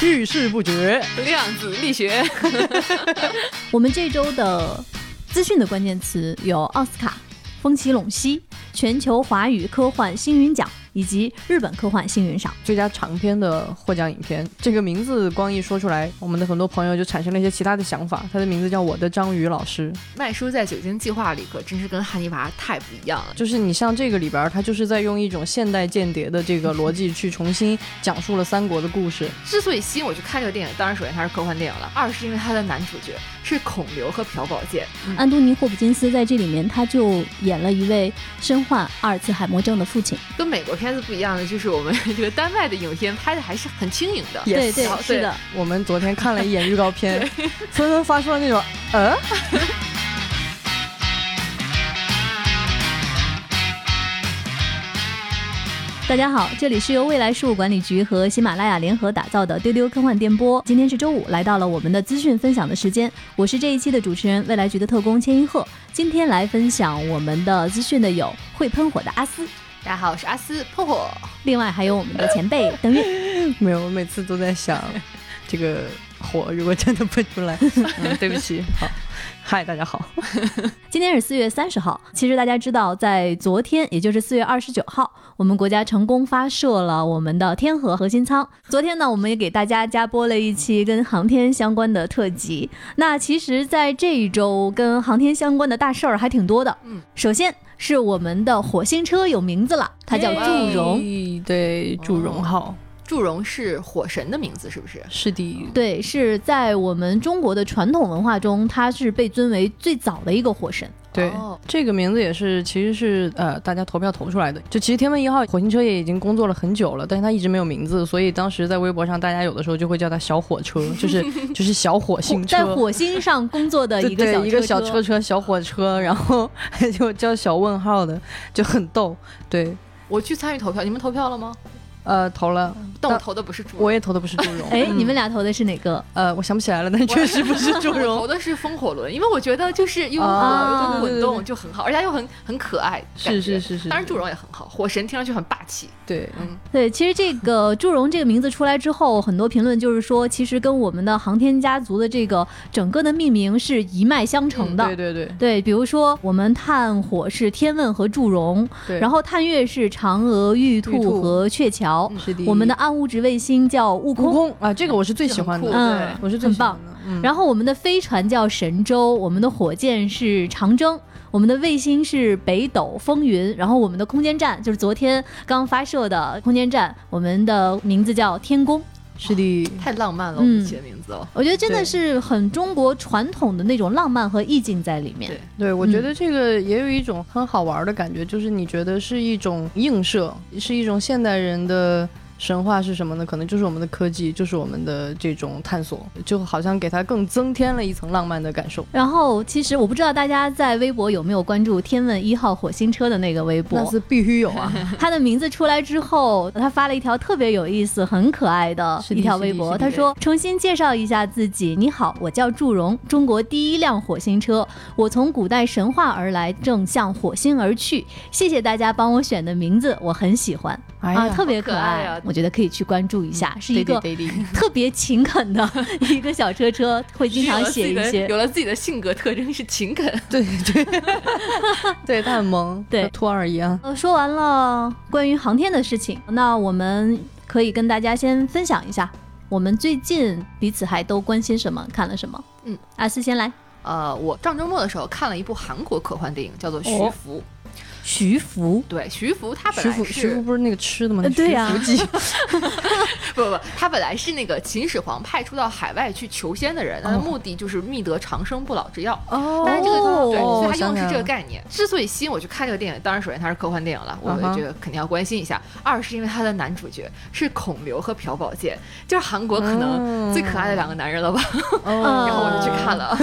遇事不决，量子力学。我们这周的资讯的关键词有奥斯卡、风起陇西、全球华语科幻星云奖。以及日本科幻星云赏最佳长篇的获奖影片，这个名字光一说出来，我们的很多朋友就产生了一些其他的想法。他的名字叫我的章鱼老师。麦叔在《酒精计划》里可真是跟汉尼拔太不一样了。就是你像这个里边，他就是在用一种现代间谍的这个逻辑去重新讲述了三国的故事。之所以吸引我去看这个电影，当然首先它是科幻电影了，二是因为它的男主角是孔刘和朴宝剑。安东尼·霍普金斯在这里面他就演了一位身患阿尔茨海默症的父亲。跟美国片子不一样的就是。我们 这个丹麦的影片拍的还是很轻盈的，对对是的。我们昨天看了一眼预告片，纷纷发出了那种呃。大家好，这里是由未来事务管理局和喜马拉雅联合打造的丢丢科幻电波。今天是周五，来到了我们的资讯分享的时间。我是这一期的主持人，未来局的特工千一鹤。今天来分享我们的资讯的有会喷火的阿斯。大家好，我是阿斯破火。另外还有我们的前辈邓月。没有，我每次都在想，这个火如果真的喷出来，对不起。好，嗨，大家好。今天是四月三十号。其实大家知道，在昨天，也就是四月二十九号，我们国家成功发射了我们的天河核心舱。昨天呢，我们也给大家加播了一期跟航天相关的特辑。那其实，在这一周跟航天相关的大事儿还挺多的。嗯，首先。是我们的火星车有名字了，它叫祝融，对，祝融号，祝融是火神的名字，是不是？是的，对，是在我们中国的传统文化中，它是被尊为最早的一个火神。对，这个名字也是，其实是呃，大家投票投出来的。就其实天问一号火星车也已经工作了很久了，但是它一直没有名字，所以当时在微博上，大家有的时候就会叫它小火车，就是就是小火星车，在火星上工作的一个小一个小车车小火车，然后 就叫小问号的，就很逗。对我去参与投票，你们投票了吗？呃，投了，但我投的不是祝融，我也投的不是祝融。哎，你们俩投的是哪个？呃，我想不起来了，但确实不是祝融。投的是风火轮，因为我觉得就是又又滚动就很好，而且又很很可爱。是是是是。当然祝融也很好，火神听上去很霸气。对，嗯，对。其实这个祝融这个名字出来之后，很多评论就是说，其实跟我们的航天家族的这个整个的命名是一脉相承的。对对对。对，比如说我们探火是天问和祝融，然后探月是嫦娥、玉兔和鹊桥。是的。我们的暗物质卫星叫悟空啊，这个我是最喜欢的，嗯，我是最棒。然后我们的飞船叫神舟，我们的火箭是长征，我们的卫星是北斗风云，然后我们的空间站就是昨天刚发射的空间站，我们的名字叫天宫。是的，太浪漫了，我们起的名字哦。我觉得真的是很中国传统的那种浪漫和意境在里面。对，对我觉得这个也有一种很好玩的感觉，就是你觉得是一种映射，是一种现代人的。神话是什么呢？可能就是我们的科技，就是我们的这种探索，就好像给它更增添了一层浪漫的感受。然后，其实我不知道大家在微博有没有关注天问一号火星车的那个微博，那是必须有啊。他的名字出来之后，他发了一条特别有意思、很可爱的一条微博。他说：“重新介绍一下自己，你好，我叫祝融，中国第一辆火星车，我从古代神话而来，正向火星而去。谢谢大家帮我选的名字，我很喜欢啊，特别可爱。”我觉得可以去关注一下，是一个 特别勤恳的一个小车车，会经常写一些。有了自己的性格特征是勤恳，对对对，他很萌，对托儿一样。呃，说完了关于航天的事情，那我们可以跟大家先分享一下，我们最近彼此还都关心什么，看了什么？嗯，阿四先来。呃，我上周末的时候看了一部韩国科幻电影，叫做《徐福》。徐福对徐福，他本来是徐福不是那个吃的吗？对呀，不 不不，他本来是那个秦始皇派出到海外去求仙的人，他的目的就是觅得长生不老之药。哦，但是这个对，所以他用的是这个概念。之所以吸引我去看这个电影，当然首先它是科幻电影了，我觉得肯定要关心一下。二是因为他的男主角是孔刘和朴宝剑，就是韩国可能最可爱的两个男人了吧？然后我就去看了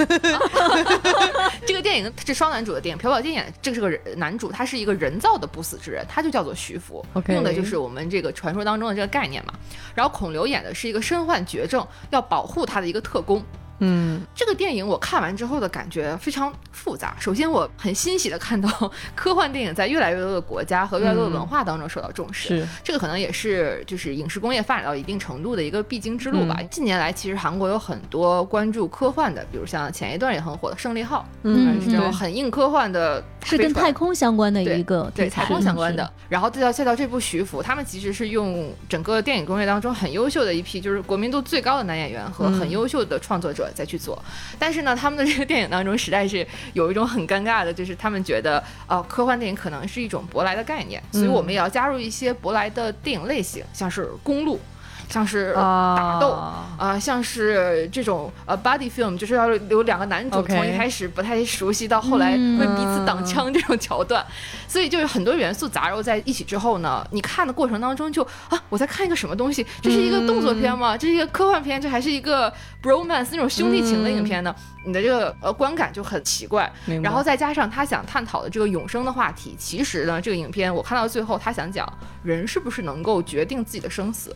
这个电影，是双男主的电影，朴宝剑演这个是个人男主，他是。是一个人造的不死之人，他就叫做徐福，用的就是我们这个传说当中的这个概念嘛。然后孔刘演的是一个身患绝症，要保护他的一个特工。嗯，这个电影我看完之后的感觉非常复杂。首先，我很欣喜的看到 科幻电影在越来越多的国家和越来越多的文化当中受到重视。是，这个可能也是就是影视工业发展到一定程度的一个必经之路吧。近年来，其实韩国有很多关注科幻的，比如像前一段也很火的《胜利号》，嗯，是这种很硬科幻的，是跟太空相关的一个对太空相关的。然后再到再到这部《徐福》，他们其实是用整个电影工业当中很优秀的一批，就是国民度最高的男演员和很优秀的创作者再去做。但是呢，他们的这个电影当中实在是有一种很尴尬的，就是他们觉得，呃，科幻电影可能是一种舶来的概念，所以我们也要加入一些舶来的电影类型，像是公路。像是打斗啊，像是这种呃 body film，就是要有两个男主从一开始不太熟悉到后来会彼此挡枪这种桥段，所以就是很多元素杂糅在一起之后呢，你看的过程当中就啊，我在看一个什么东西？这是一个动作片吗？这是一个科幻片？这还是一个 bromance 那种兄弟情的影片呢？你的这个呃观感就很奇怪。然后再加上他想探讨的这个永生的话题，其实呢，这个影片我看到最后，他想讲人是不是能够决定自己的生死。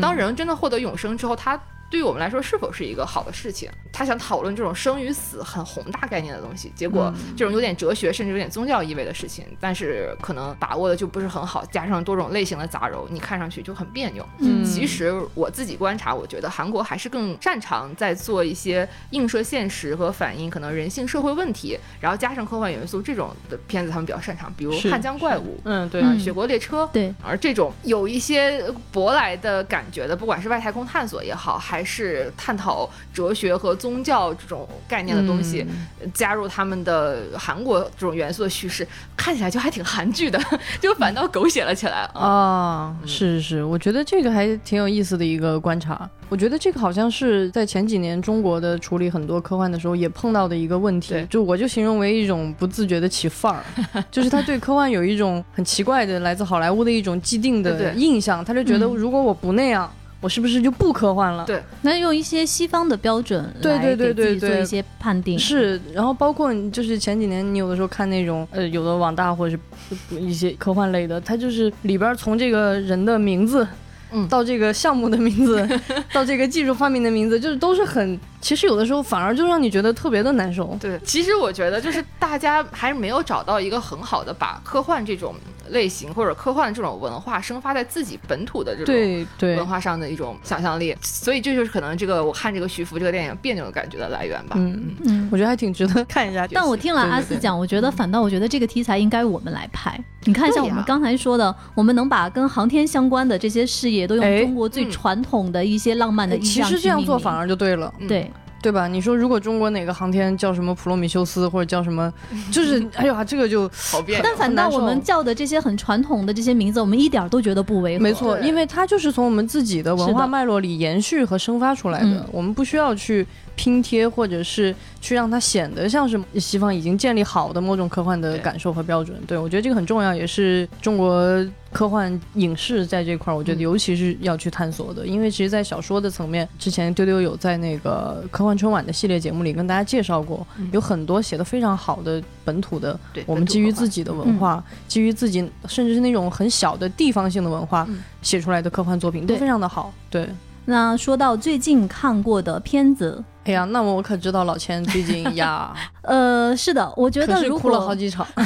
当人真的获得永生之后，他。对于我们来说，是否是一个好的事情？他想讨论这种生与死很宏大概念的东西，结果这种有点哲学，甚至有点宗教意味的事情，但是可能把握的就不是很好，加上多种类型的杂糅，你看上去就很别扭。嗯，其实我自己观察，我觉得韩国还是更擅长在做一些映射现实和反映可能人性社会问题，然后加上科幻元素这种的片子，他们比较擅长，比如《汉江怪物》，嗯，对，《雪国列车》，对，而这种有一些舶来的感觉的，不管是外太空探索也好，还是探讨。哲学和宗教这种概念的东西，加入他们的韩国这种元素的叙事，看起来就还挺韩剧的，就反倒狗血了起来啊！是是是，我觉得这个还挺有意思的一个观察。我觉得这个好像是在前几年中国的处理很多科幻的时候也碰到的一个问题，就我就形容为一种不自觉的起范儿，就是他对科幻有一种很奇怪的来自好莱坞的一种既定的印象，他就觉得如果我不那样。我是不是就不科幻了？对，那用一些西方的标准对对对对做一些判定是。然后包括就是前几年你有的时候看那种呃有的网大或者是一些科幻类的，它就是里边从这个人的名字，嗯，到这个项目的名字，到这个技术发明的名字，就是都是很。其实有的时候反而就让你觉得特别的难受。对，其实我觉得就是大家还是没有找到一个很好的把科幻这种类型或者科幻这种文化生发在自己本土的这种文化上的一种想象力。所以这就是可能这个我看这个徐福这个电影别扭的感觉的来源吧。嗯嗯，我觉得还挺值得 看一下。但我听了阿斯讲，我觉得反倒我觉得这个题材应该我们来拍。你看，一下我们刚才说的，我们能把跟航天相关的这些事业都用中国最传统的一些浪漫的意象其实这样做反而就对了。对。对吧？你说如果中国哪个航天叫什么普罗米修斯或者叫什么，就是哎呀，这个就好变。但反倒我们叫的这些很传统的这些名字，我们一点都觉得不违和。没错，因为它就是从我们自己的文化脉络里延续和生发出来的，我们不需要去拼贴或者是去让它显得像是西方已经建立好的某种科幻的感受和标准。对我觉得这个很重要，也是中国。科幻影视在这块儿，我觉得尤其是要去探索的，因为其实，在小说的层面，之前丢丢有在那个科幻春晚的系列节目里跟大家介绍过，有很多写的非常好的本土的，我们基于自己的文化，基于自己，甚至是那种很小的地方性的文化写出来的科幻作品，都非常的好。对，那说到最近看过的片子，哎呀，那我可知道老千最近呀，呃，是的，我觉得如果哭了好几场。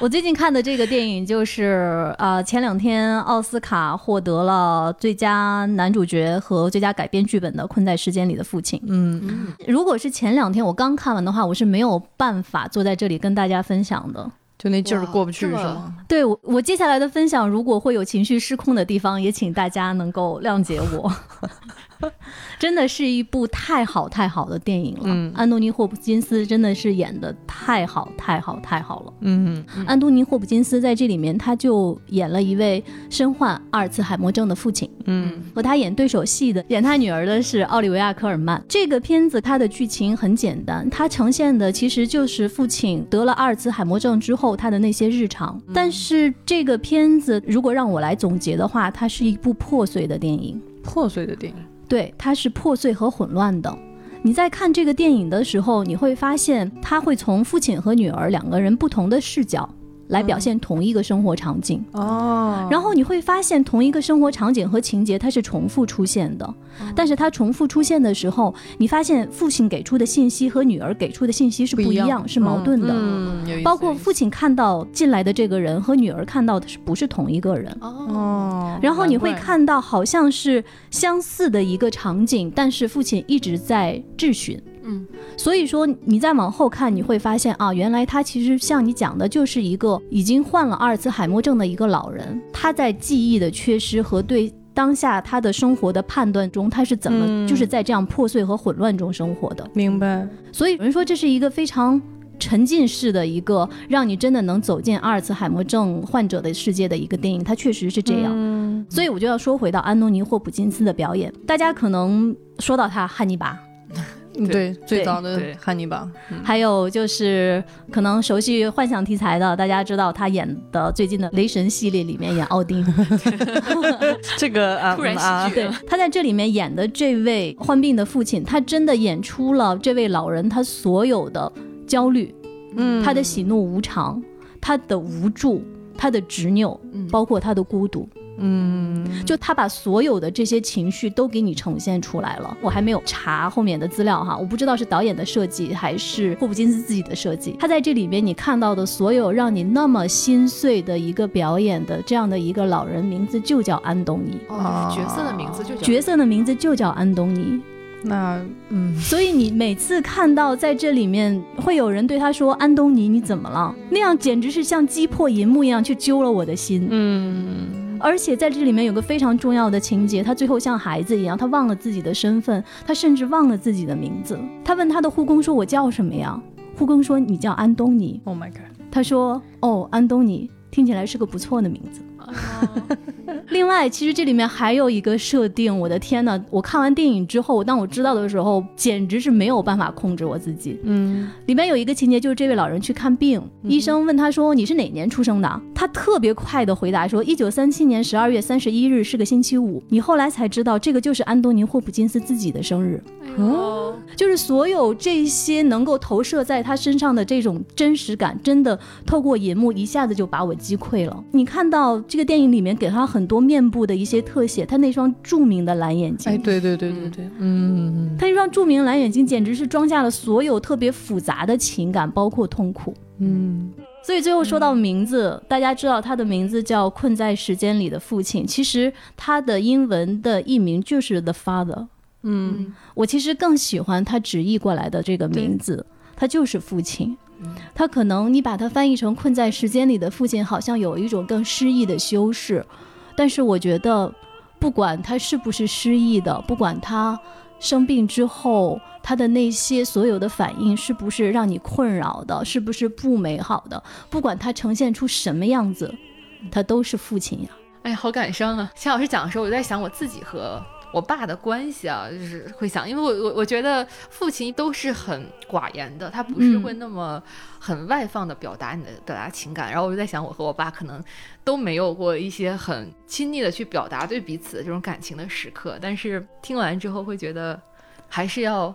我最近看的这个电影就是啊，前两天奥斯卡获得了最佳男主角和最佳改编剧本的《困在时间里的父亲》。嗯，如果是前两天我刚看完的话，我是没有办法坐在这里跟大家分享的，就那劲儿过不去是吗？对，我我接下来的分享如果会有情绪失控的地方，也请大家能够谅解我。真的是一部太好太好的电影了。嗯，安东尼·霍普金斯真的是演的太好太好太好了。嗯，安东尼·霍普金斯在这里面他就演了一位身患阿尔茨海默症的父亲。嗯，和他演对手戏的演他女儿的是奥利维亚·科尔曼。这个片子它的剧情很简单，它呈现的其实就是父亲得了阿尔茨海默症之后他的那些日常。但是这个片子如果让我来总结的话，它是一部破碎的电影。破碎的电影。对，它是破碎和混乱的。你在看这个电影的时候，你会发现他会从父亲和女儿两个人不同的视角来表现同一个生活场景。哦，然后你会发现同一个生活场景和情节它是重复出现的，但是它重复出现的时候，你发现父亲给出的信息和女儿给出的信息是不一样，是矛盾的。嗯，包括父亲看到进来的这个人和女儿看到的是不是同一个人。哦？然后你会看到好像是相似的一个场景，但是父亲一直在质询。嗯，所以说你再往后看，你会发现啊，原来他其实像你讲的，就是一个已经患了阿尔茨海默症的一个老人，他在记忆的缺失和对当下他的生活的判断中，他是怎么就是在这样破碎和混乱中生活的。明白。所以有人说这是一个非常沉浸式的一个，让你真的能走进阿尔茨海默症患者的世界的一个电影，它确实是这样。所以我就要说回到安东尼霍普金斯的表演，大家可能说到他汉尼拔。对，最早的汉尼拔，还有就是可能熟悉幻想题材的，大家知道他演的最近的《雷神》系列里面演奥丁，这个啊，突然喜剧。对，他在这里面演的这位患病的父亲，他真的演出了这位老人他所有的焦虑，嗯，他的喜怒无常，他的无助，他的执拗，包括他的孤独。嗯，就他把所有的这些情绪都给你呈现出来了。我还没有查后面的资料哈，我不知道是导演的设计还是霍普金斯自己的设计。他在这里边你看到的所有让你那么心碎的一个表演的这样的一个老人，名字就叫安东尼。哦，角色的名字就叫角色的名字就叫安东尼。那嗯，所以你每次看到在这里面会有人对他说：“安东尼，你怎么了？”那样简直是像击破银幕一样去揪了我的心。嗯。而且在这里面有个非常重要的情节，他最后像孩子一样，他忘了自己的身份，他甚至忘了自己的名字。他问他的护工说：“我叫什么呀？”护工说：“你叫安东尼。” Oh my god！他说：“哦，安东尼，听起来是个不错的名字。” 另外，其实这里面还有一个设定，我的天呐！我看完电影之后，当我知道的时候，简直是没有办法控制我自己。嗯，里面有一个情节，就是这位老人去看病，医生问他说：“你是哪年出生的？”他特别快的回答说：“一九三七年十二月三十一日是个星期五。”你后来才知道，这个就是安东尼·霍普金斯自己的生日。哦，就是所有这些能够投射在他身上的这种真实感，真的透过银幕一下子就把我击溃了。你看到这个电影里面给他很多面部的一些特写，他那双著名的蓝眼睛，哎，对对对对对，嗯，他那双著名蓝眼睛简直是装下了所有特别复杂的情感，包括痛苦。嗯，所以最后说到名字，大家知道他的名字叫《困在时间里的父亲》，其实他的英文的译名就是 The Father。嗯，我其实更喜欢他直译过来的这个名字，他就是父亲。他可能你把它翻译成困在时间里的父亲，好像有一种更诗意的修饰。但是我觉得，不管他是不是诗意的，不管他生病之后他的那些所有的反应是不是让你困扰的，是不是不美好的，不管他呈现出什么样子，他都是父亲呀。哎呀，好感伤啊！钱老师讲的时候，我在想我自己和。我爸的关系啊，就是会想，因为我我我觉得父亲都是很寡言的，他不是会那么很外放的表达你的表达情感。然后我就在想，我和我爸可能都没有过一些很亲密的去表达对彼此的这种感情的时刻。但是听完之后会觉得，还是要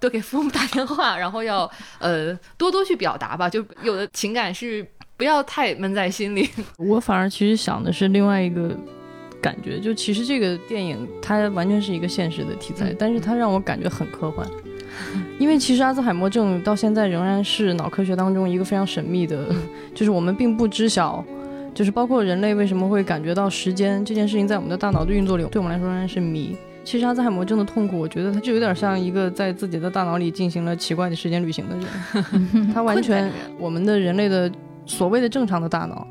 多给父母打电话，然后要呃多多去表达吧。就有的情感是不要太闷在心里。我反而其实想的是另外一个。感觉就其实这个电影它完全是一个现实的题材，但是它让我感觉很科幻，因为其实阿兹海默症到现在仍然是脑科学当中一个非常神秘的，就是我们并不知晓，就是包括人类为什么会感觉到时间这件事情在我们的大脑的运作里，对我们来说仍然是谜。其实阿兹海默症的痛苦，我觉得它就有点像一个在自己的大脑里进行了奇怪的时间旅行的人，他完全我们的人类的所谓的正常的大脑。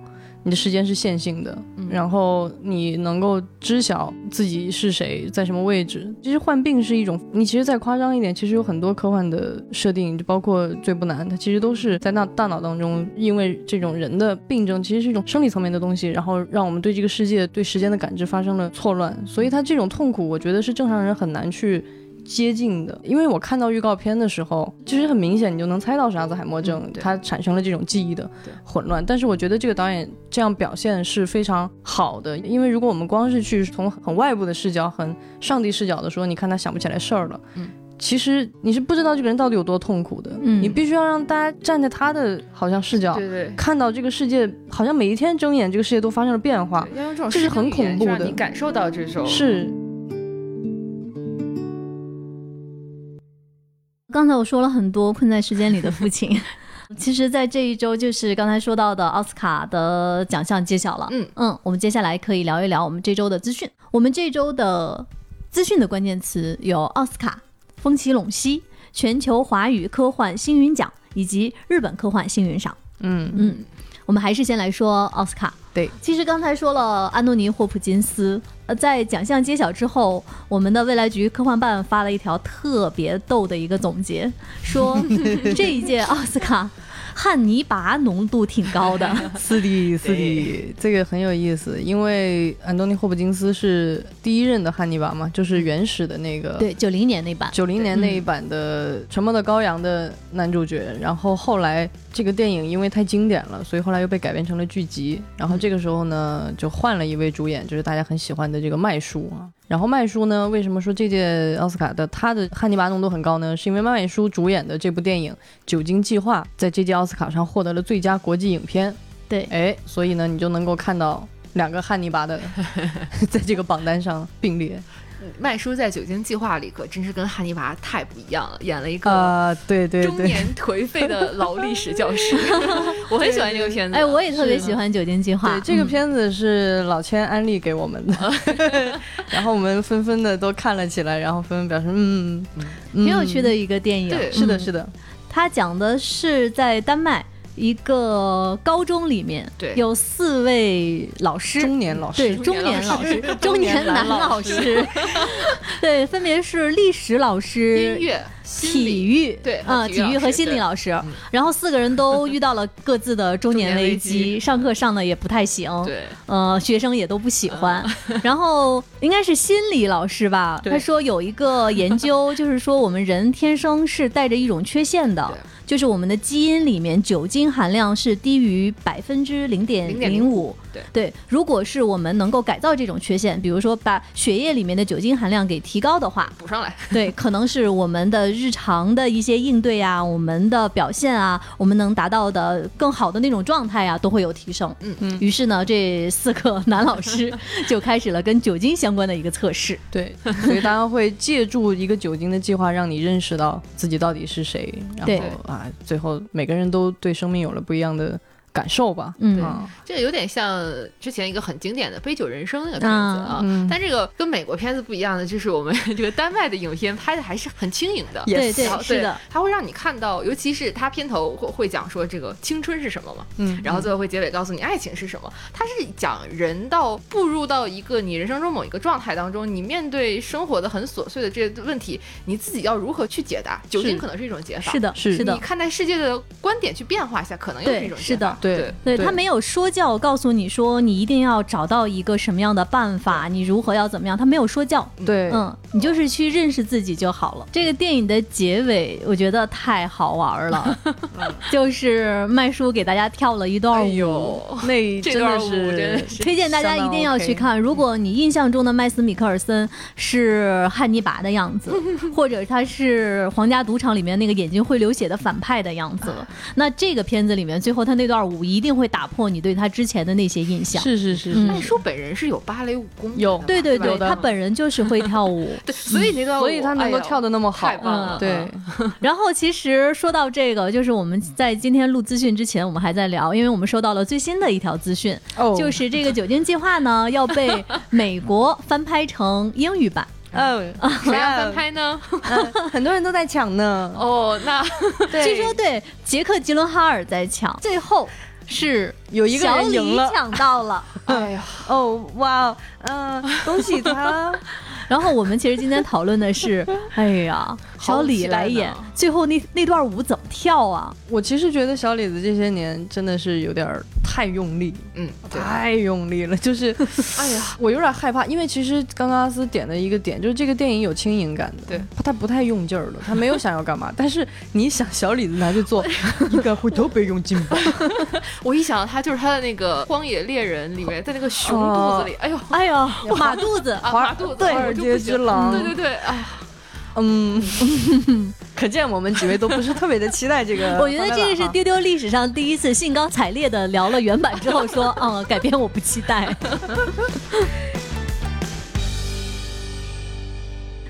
你的时间是线性的，然后你能够知晓自己是谁，在什么位置。其实患病是一种，你其实再夸张一点，其实有很多科幻的设定，就包括《最不难》，它其实都是在那大脑当中，因为这种人的病症，其实是一种生理层面的东西，然后让我们对这个世界、对时间的感知发生了错乱。所以他这种痛苦，我觉得是正常人很难去。接近的，因为我看到预告片的时候，其实很明显，你就能猜到是阿兹海默症，它产生了这种记忆的混乱。但是我觉得这个导演这样表现是非常好的，因为如果我们光是去从很外部的视角、很上帝视角的说，你看他想不起来事儿了，嗯，其实你是不知道这个人到底有多痛苦的。嗯，你必须要让大家站在他的好像视角，对对，看到这个世界好像每一天睁眼，这个世界都发生了变化。要用这种这是很恐怖的，你感受到这种是。刚才我说了很多困在时间里的父亲，其实，在这一周就是刚才说到的奥斯卡的奖项揭晓了。嗯嗯，我们接下来可以聊一聊我们这周的资讯。我们这周的资讯的关键词有奥斯卡、风起陇西、全球华语科幻星云奖以及日本科幻星云赏。嗯嗯，我们还是先来说奥斯卡。对，其实刚才说了安东尼·霍普金斯，呃，在奖项揭晓之后，我们的未来局科幻办发了一条特别逗的一个总结，说 这一届奥斯卡。汉尼拔浓度挺高的，是的，是的，这个很有意思，因为安东尼·霍普金斯是第一任的汉尼拔嘛，就是原始的那个，对，九零年那版，九零年那一版的《沉默的羔羊》的男主角，然后后来这个电影因为太经典了，所以后来又被改编成了剧集，然后这个时候呢，就换了一位主演，就是大家很喜欢的这个麦叔啊。然后麦叔呢？为什么说这届奥斯卡的他的汉尼拔浓度很高呢？是因为麦叔主演的这部电影《酒精计划》在这届奥斯卡上获得了最佳国际影片。对，哎，所以呢，你就能够看到两个汉尼拔的 在这个榜单上并列。麦叔在《酒精计划》里可真是跟汉尼拔太不一样了，演了一个啊，对对中年颓废的老历史教师。我很喜欢这个片子，哎，我也特别喜欢《酒精计划》。这个片子是老千安利给我们的，然后我们纷纷的都看了起来，然后纷纷表示嗯，挺有趣的一个电影。是的，是的，他讲的是在丹麦。一个高中里面，对，有四位老师，中年老师，对，中年老师，中年男老师，对，分别是历史老师、音乐、体育，对，啊，体育和心理老师，然后四个人都遇到了各自的中年危机，上课上的也不太行，对，呃，学生也都不喜欢，然后应该是心理老师吧，他说有一个研究，就是说我们人天生是带着一种缺陷的。就是我们的基因里面酒精含量是低于百分之零点零五。对。对，如果是我们能够改造这种缺陷，比如说把血液里面的酒精含量给提高的话，补上来，对，可能是我们的日常的一些应对啊，我们的表现啊，我们能达到的更好的那种状态啊，都会有提升。嗯嗯。于是呢，这四个 男老师就开始了跟酒精相关的一个测试。对，所以大家会借助一个酒精的计划，让你认识到自己到底是谁。然后啊，最后每个人都对生命有了不一样的。感受吧，嗯，这个有点像之前一个很经典的《杯酒人生》那个片子啊，但这个跟美国片子不一样的，就是我们这个丹麦的影片拍的还是很轻盈的，对对是的，它会让你看到，尤其是它片头会会讲说这个青春是什么嘛，嗯，然后最后会结尾告诉你爱情是什么，它是讲人到步入到一个你人生中某一个状态当中，你面对生活的很琐碎的这些问题，你自己要如何去解答？酒精可能是一种解法，是的，是的，你看待世界的观点去变化一下，可能又是一种是的。对对，他没有说教，告诉你说你一定要找到一个什么样的办法，你如何要怎么样，他没有说教。对，嗯，你就是去认识自己就好了。这个电影的结尾，我觉得太好玩了，就是麦叔给大家跳了一段舞，那真是推荐大家一定要去看。如果你印象中的麦斯米克尔森是汉尼拔的样子，或者他是《皇家赌场》里面那个眼睛会流血的反派的样子，那这个片子里面最后他那段舞。一定会打破你对他之前的那些印象。是是是，麦叔本人是有芭蕾舞功，有对对对，他本人就是会跳舞，对，所以那段所以他能够跳的那么好，对。然后其实说到这个，就是我们在今天录资讯之前，我们还在聊，因为我们收到了最新的一条资讯，就是这个酒精计划呢要被 美国翻拍成英语版。哦，谁要翻拍呢？很多人都在抢呢。哦，那据说对杰克吉伦哈尔在抢，最后是有一个人赢了，抢到了。哎呀，哦，哇，嗯，恭喜他。然后我们其实今天讨论的是，哎呀，小李来演，最后那那段舞怎么跳啊？我其实觉得小李子这些年真的是有点太用力，嗯，太用力了，就是，哎呀，我有点害怕，因为其实刚刚阿斯点的一个点就是这个电影有轻盈感的，对，他不太用劲儿了，他没有想要干嘛，但是你想小李子拿去做，应该会特别用劲吧？我一想到他就是他的那个荒野猎人里面，在那个熊肚子里，哎呦，哎呦，马肚子，马肚子，对。阶之狼，对对对，哎呀，嗯，可见我们几位都不是特别的期待这个。我觉得这个是丢丢历史上第一次兴高采烈的聊了原版之后说，嗯，改编我不期待。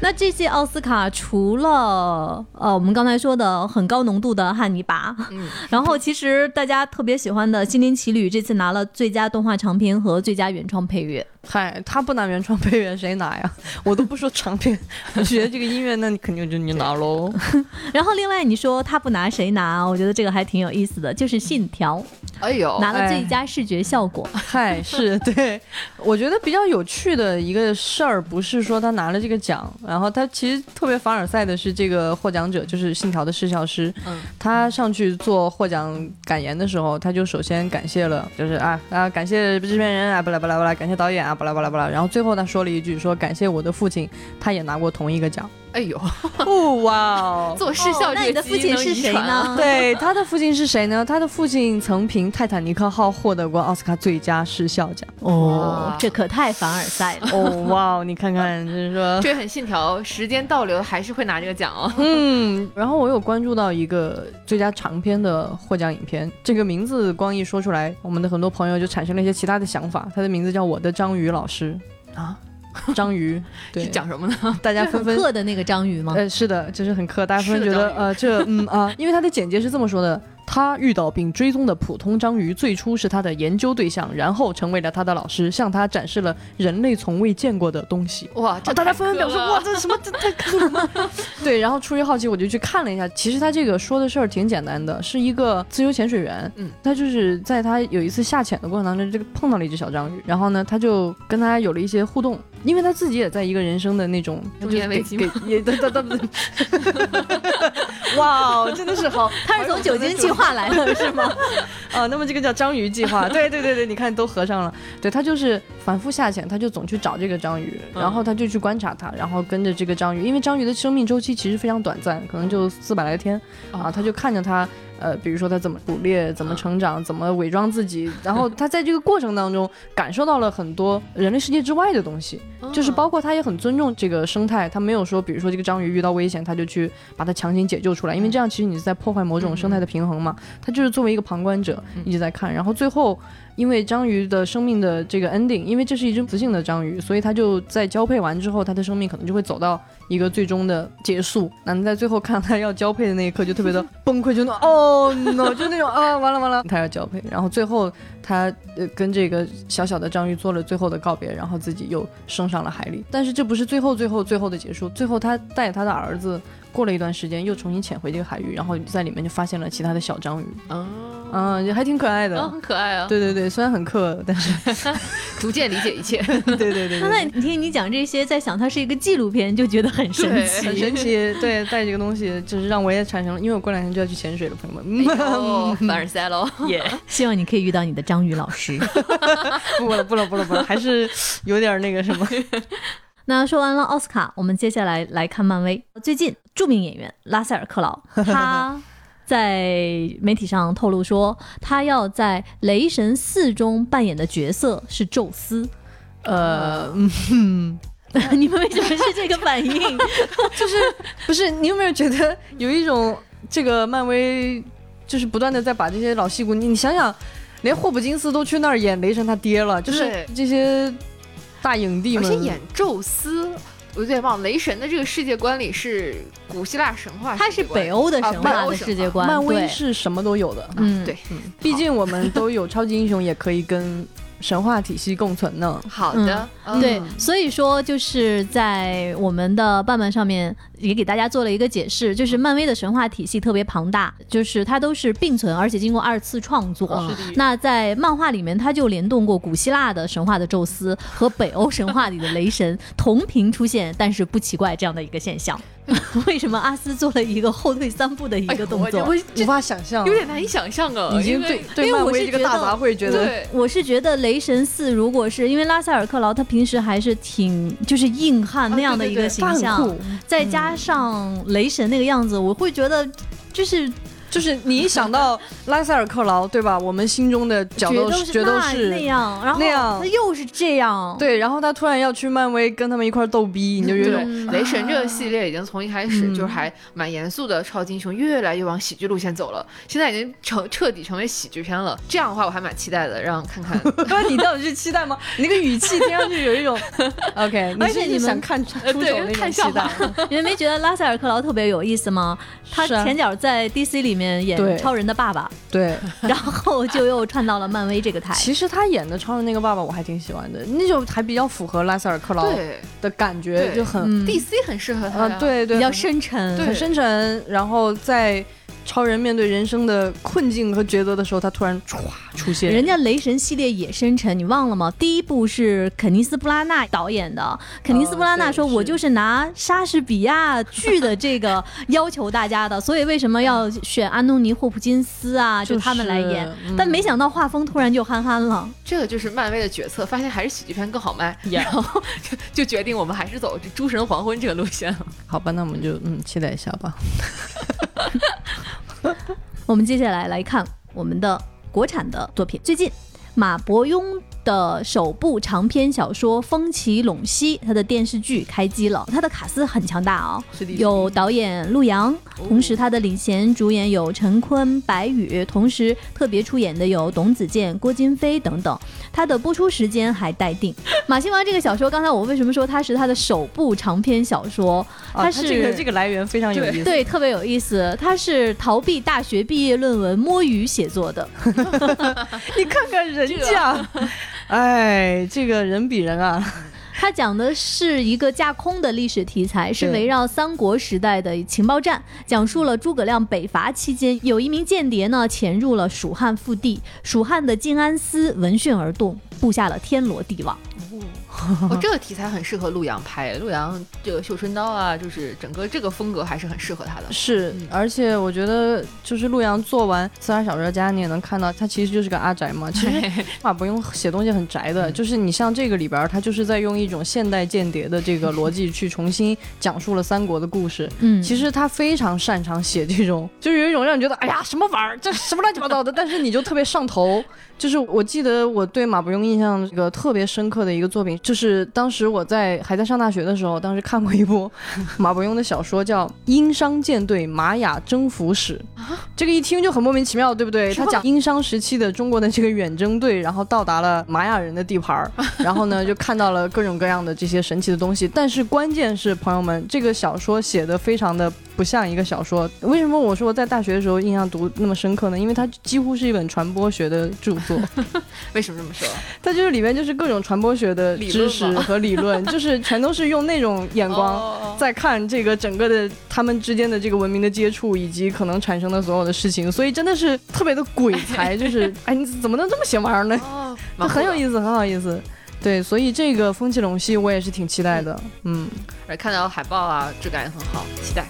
那这届奥斯卡除了呃我们刚才说的很高浓度的汉尼拔，嗯，然后其实大家特别喜欢的《心灵奇旅》这次拿了最佳动画长片和最佳原创配乐。嗨，他不拿原创配乐谁拿呀？我都不说长片，我觉得这个音乐那你肯定就你拿喽。然后另外你说他不拿谁拿？我觉得这个还挺有意思的，就是《信条》。哎呦，拿了最佳视觉效果。嗨，是对，我觉得比较有趣的一个事儿，不是说他拿了这个奖，然后他其实特别凡尔赛的是这个获奖者，就是《信条》的视效师。嗯，他上去做获奖感言的时候，他就首先感谢了，就是啊啊，感谢制片人啊，不啦不啦不啦，感谢导演啊。巴拉巴拉巴拉，然后最后他说了一句，说感谢我的父亲，他也拿过同一个奖。哎呦，哇哦！做视效，那你的父亲是谁呢？对，他的父亲是谁呢？他的父亲曾凭《泰坦尼克号》获得过奥斯卡最佳视效奖。哦，这可太凡尔赛了。哦，哇哦，你看看，就是说，这很信条，时间倒流还是会拿这个奖哦。嗯，然后我有关注到一个最佳长片的获奖影片，这个名字光一说出来，我们的很多朋友就产生了一些其他的想法。他的名字叫《我的章鱼老师》啊。章鱼对讲什么呢？大家纷纷刻的那个章鱼吗？呃，是的，就是很刻。大家纷纷觉得，呃，这嗯啊，因为他的简介是这么说的。他遇到并追踪的普通章鱼，最初是他的研究对象，然后成为了他的老师，向他展示了人类从未见过的东西。哇！这大家纷纷表示，哇，这什么？这太可了！对，然后出于好奇，我就去看了一下。其实他这个说的事儿挺简单的，是一个自由潜水员。嗯，他就是在他有一次下潜的过程当中，这个碰到了一只小章鱼，然后呢，他就跟他有了一些互动，因为他自己也在一个人生的那种中年危机，也对对对。哇，真的是好，他是从酒精计划来了，是吗？哦，那么这个叫章鱼计划，对对对对，你看都合上了。对他就是反复下潜，他就总去找这个章鱼，然后他就去观察它，然后跟着这个章鱼，因为章鱼的生命周期其实非常短暂，可能就四百来天啊，他就看着它。呃，比如说他怎么捕猎，怎么成长，怎么伪装自己，然后他在这个过程当中感受到了很多人类世界之外的东西，就是包括他也很尊重这个生态，他没有说，比如说这个章鱼遇到危险，他就去把它强行解救出来，因为这样其实你是在破坏某种生态的平衡嘛。他就是作为一个旁观者一直在看，然后最后。因为章鱼的生命的这个 ending，因为这是一只雌性的章鱼，所以它就在交配完之后，它的生命可能就会走到一个最终的结束。那在最后看它要交配的那一刻，就特别的崩溃，就那哦 no，就那种啊完了完了，它要交配，然后最后它呃跟这个小小的章鱼做了最后的告别，然后自己又升上了海里。但是这不是最后最后最后的结束，最后他带他的儿子。过了一段时间，又重新潜回这个海域，然后在里面就发现了其他的小章鱼。哦，嗯，也还挺可爱的，很可爱啊。对对对，虽然很刻，但是逐渐理解一切。对对对。那你听你讲这些，在想它是一个纪录片，就觉得很神奇，很神奇。对，带这个东西，就是让我也产生了，因为我过两天就要去潜水了，朋友们。凡尔赛喽，耶！希望你可以遇到你的章鱼老师。不了不了不了不了，还是有点那个什么。那说完了奥斯卡，我们接下来来看漫威。最近，著名演员拉塞尔·克劳 他在媒体上透露说，他要在《雷神四》中扮演的角色是宙斯。呃，你们为什么是这个反应？就是不是？你有没有觉得有一种这个漫威就是不断的在把这些老戏骨？你你想想，连霍普金斯都去那儿演雷神他爹了，就是这些。大影帝，而且演宙斯，我有点忘。雷神的这个世界观里是古希腊神话，它是北欧的神话的世界观。漫威是什么都有的，嗯，对，毕竟我们都有超级英雄，也可以跟。神话体系共存呢？好的，对，所以说就是在我们的伴伴上面也给大家做了一个解释，就是漫威的神话体系特别庞大，就是它都是并存，而且经过二次创作。那在漫画里面，它就联动过古希腊的神话的宙斯和北欧神话里的雷神 同频出现，但是不奇怪这样的一个现象。为什么阿斯做了一个后退三步的一个动作？无法想象，有点难以想象啊！已经对对漫威这个大杂烩觉得，我是觉得雷神四如果是因为拉塞尔克劳他平时还是挺就是硬汉那样的一个形象，再加加上雷神那个样子，我会觉得就是就是你一想到拉塞尔克劳，对吧？我们心中的角斗决斗士那样，然后那样，他又是这样，对，然后他突然要去漫威跟他们一块逗逼，你就有种雷神这个系列已经从一开始就是还蛮严肃的超级英雄，越来越往喜剧路线走了，现在已经成彻底成为喜剧片了。这样的话我还蛮期待的，让看看。你到底是期待吗？你那个语气听上去有一种 OK，而且你想看出手那种期待。你们没觉得拉塞尔克劳特别有意思吗？他前脚在 DC 里面演超人的爸爸，对，然后就又串到了漫威这个台。其实他演的超人那个爸爸我还挺喜欢的，那就还比较符合拉塞尔克劳的感觉，就很 DC 很适合他，对对，比较深沉，很深沉，然后在。超人面对人生的困境和抉择的时候，他突然唰出现。人家雷神系列也深沉，你忘了吗？第一部是肯尼斯布拉纳导演的，肯尼斯布拉纳说：“我就是拿莎士比亚剧的这个要求大家的，所以为什么要选安东尼霍普金斯啊？就他们来演。但没想到画风突然就憨憨了。这个就是漫威的决策，发现还是喜剧片更好卖，然后就决定我们还是走诸神黄昏这个路线。好吧，那我们就嗯期待一下吧。我们接下来来看我们的国产的作品。最近，马伯庸。的首部长篇小说《风起陇西》，它的电视剧开机了，它的卡司很强大啊，有导演陆阳，同时他的领衔主演有陈坤、白宇，同时特别出演的有董子健、郭京飞等等。它的播出时间还待定。马新王这个小说，刚才我为什么说它是他的首部长篇小说？它是这个这个来源非常有意思，对，特别有意思。它是逃避大学毕业论文摸鱼写作的，你看看人家。哎，这个人比人啊！他讲的是一个架空的历史题材，是围绕三国时代的情报站，讲述了诸葛亮北伐期间，有一名间谍呢潜入了蜀汉腹地，蜀汉的静安司闻讯而动，布下了天罗地网。哦，这个题材很适合陆阳拍。陆阳这个绣春刀啊，就是整个这个风格还是很适合他的。是，而且我觉得就是陆阳做完《刺杀小说家》，你也能看到他其实就是个阿宅嘛。其实 马不用写东西很宅的，就是你像这个里边，他就是在用一种现代间谍的这个逻辑去重新讲述了三国的故事。嗯，其实他非常擅长写这种，就是有一种让你觉得哎呀什么玩意儿，这什么乱七八糟的，但是你就特别上头。就是我记得我对马伯庸印象这个特别深刻的一个作品，就是当时我在还在上大学的时候，当时看过一部 马伯庸的小说，叫《殷商舰队玛雅征服史》。这个一听就很莫名其妙，对不对？他讲殷商时期的中国的这个远征队，然后到达了玛雅人的地盘儿，然后呢就看到了各种各样的这些神奇的东西。但是关键是，朋友们，这个小说写的非常的。不像一个小说，为什么我说在大学的时候印象读那么深刻呢？因为它几乎是一本传播学的著作。为什么这么说？它就是里面就是各种传播学的知识和理论，就是全都是用那种眼光在看这个整个的他们之间的这个文明的接触以及可能产生的所有的事情，所以真的是特别的鬼才，就是 哎，你怎么能这么写玩意儿呢？很有意思，很好意思。对，所以这个风起陇西我也是挺期待的。嗯，而看到海报啊，质感也很好，期待。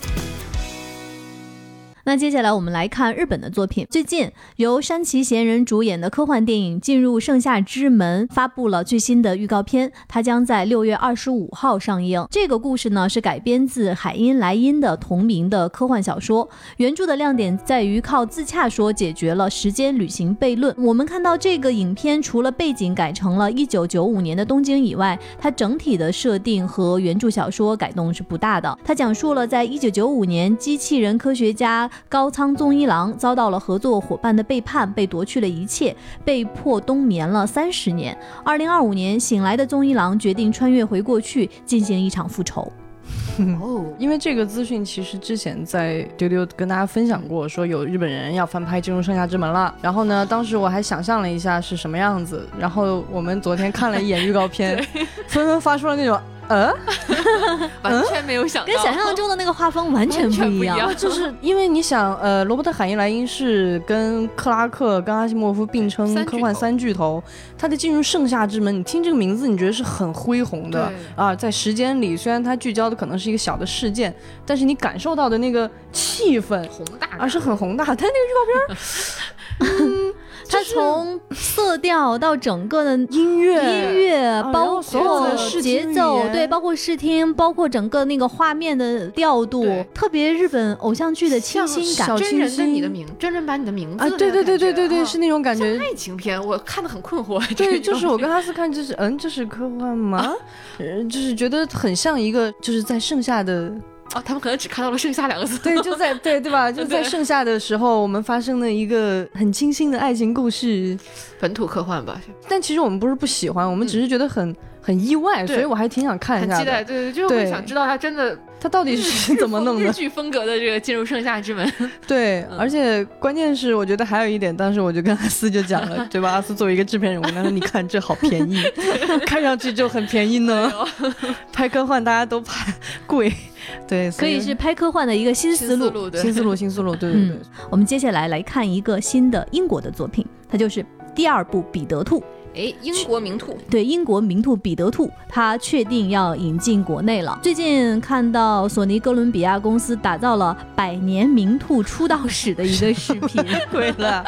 那接下来我们来看日本的作品。最近由山崎贤人主演的科幻电影《进入盛夏之门》发布了最新的预告片，它将在六月二十五号上映。这个故事呢是改编自海因莱因的同名的科幻小说。原著的亮点在于靠自洽说解决了时间旅行悖论。我们看到这个影片除了背景改成了一九九五年的东京以外，它整体的设定和原著小说改动是不大的。它讲述了在一九九五年机器人科学家。高仓宗一郎遭到了合作伙伴的背叛，被夺去了一切，被迫冬眠了三十年。二零二五年醒来的宗一郎决定穿越回过去，进行一场复仇。哦，因为这个资讯其实之前在丢丢跟大家分享过，说有日本人要翻拍《进入盛夏之门》了。然后呢，当时我还想象了一下是什么样子。然后我们昨天看了一眼预告片，纷纷发出了那种。呃，完全没有想到，跟想象中的那个画风完全不一样。就是因为你想，呃，罗伯特·海因莱因是跟克拉克、跟阿西莫夫并称科幻三巨头，他的进入盛夏之门，你听这个名字，你觉得是很恢宏的啊？在时间里，虽然它聚焦的可能是一个小的事件，但是你感受到的那个气氛宏大，而是很宏大。但那个预告片，嗯。它从色调到整个的音乐、音乐，包括节奏，对，包括视听，包括整个那个画面的调度，特别日本偶像剧的清新感。真人的你的名，真人版你的名字啊，对对对对对对，是那种感觉。爱情片，我看的很困惑。对，就是我跟哈斯看，就是嗯，这是科幻吗？就是觉得很像一个，就是在盛夏的。哦，他们可能只看到了“剩下”两个字。对，就在对对吧？就在盛夏的时候，我们发生了一个很清新的爱情故事，本土科幻吧。但其实我们不是不喜欢，我们只是觉得很很意外，所以我还挺想看一下。很期待，对对，就是会想知道他真的他到底是 怎么弄的。日剧风格的这个进入盛夏之门。对，而且关键是我觉得还有一点，当时我就跟阿斯就讲了，对吧？阿斯作为一个制片人，我他说你看这好便宜，看上去就很便宜呢。拍科幻大家都拍贵。对，可以是拍科幻的一个新思路，新思路，新思路。对对对。我们接下来来看一个新的英国的作品，它就是第二部《彼得兔》。哎，英国名兔对英国名兔彼得兔，它确定要引进国内了。最近看到索尼哥伦比亚公司打造了百年名兔出道史的一个视频，对了，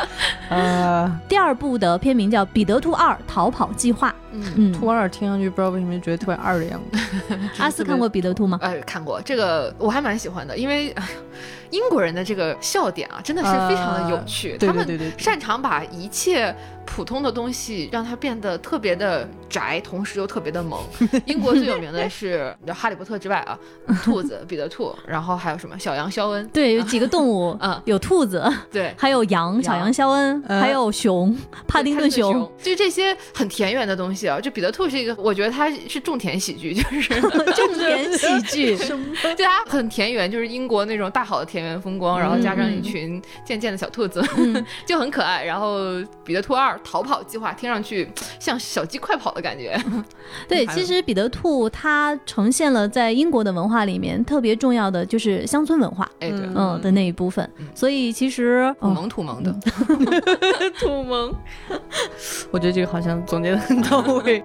呃，第二部的片名叫《彼得兔二逃跑计划》。嗯，兔二听上去不知道为什么觉得特别二的样子。阿斯看过彼得兔吗？呃，看过，这个我还蛮喜欢的，因为英国人的这个笑点啊，真的是非常的有趣，他们擅长把一切。普通的东西让它变得特别的宅，同时又特别的萌。英国最有名的是《哈利波特》之外啊，兔子彼得兔，然后还有什么小羊肖恩？对，有几个动物，嗯，有兔子，对，还有羊，小羊肖恩，还有熊，帕丁顿熊，就这些很田园的东西啊。就彼得兔是一个，我觉得它是种田喜剧，就是种田喜剧，对它很田园，就是英国那种大好的田园风光，然后加上一群贱贱的小兔子，就很可爱。然后彼得兔二。逃跑计划听上去 像小鸡快跑的感觉。对，其实彼得兔它呈现了在英国的文化里面特别重要的就是乡村文化，哎，对，嗯的那一部分。所以其实土萌 土萌的土萌，我觉得这个好像总结的很到位。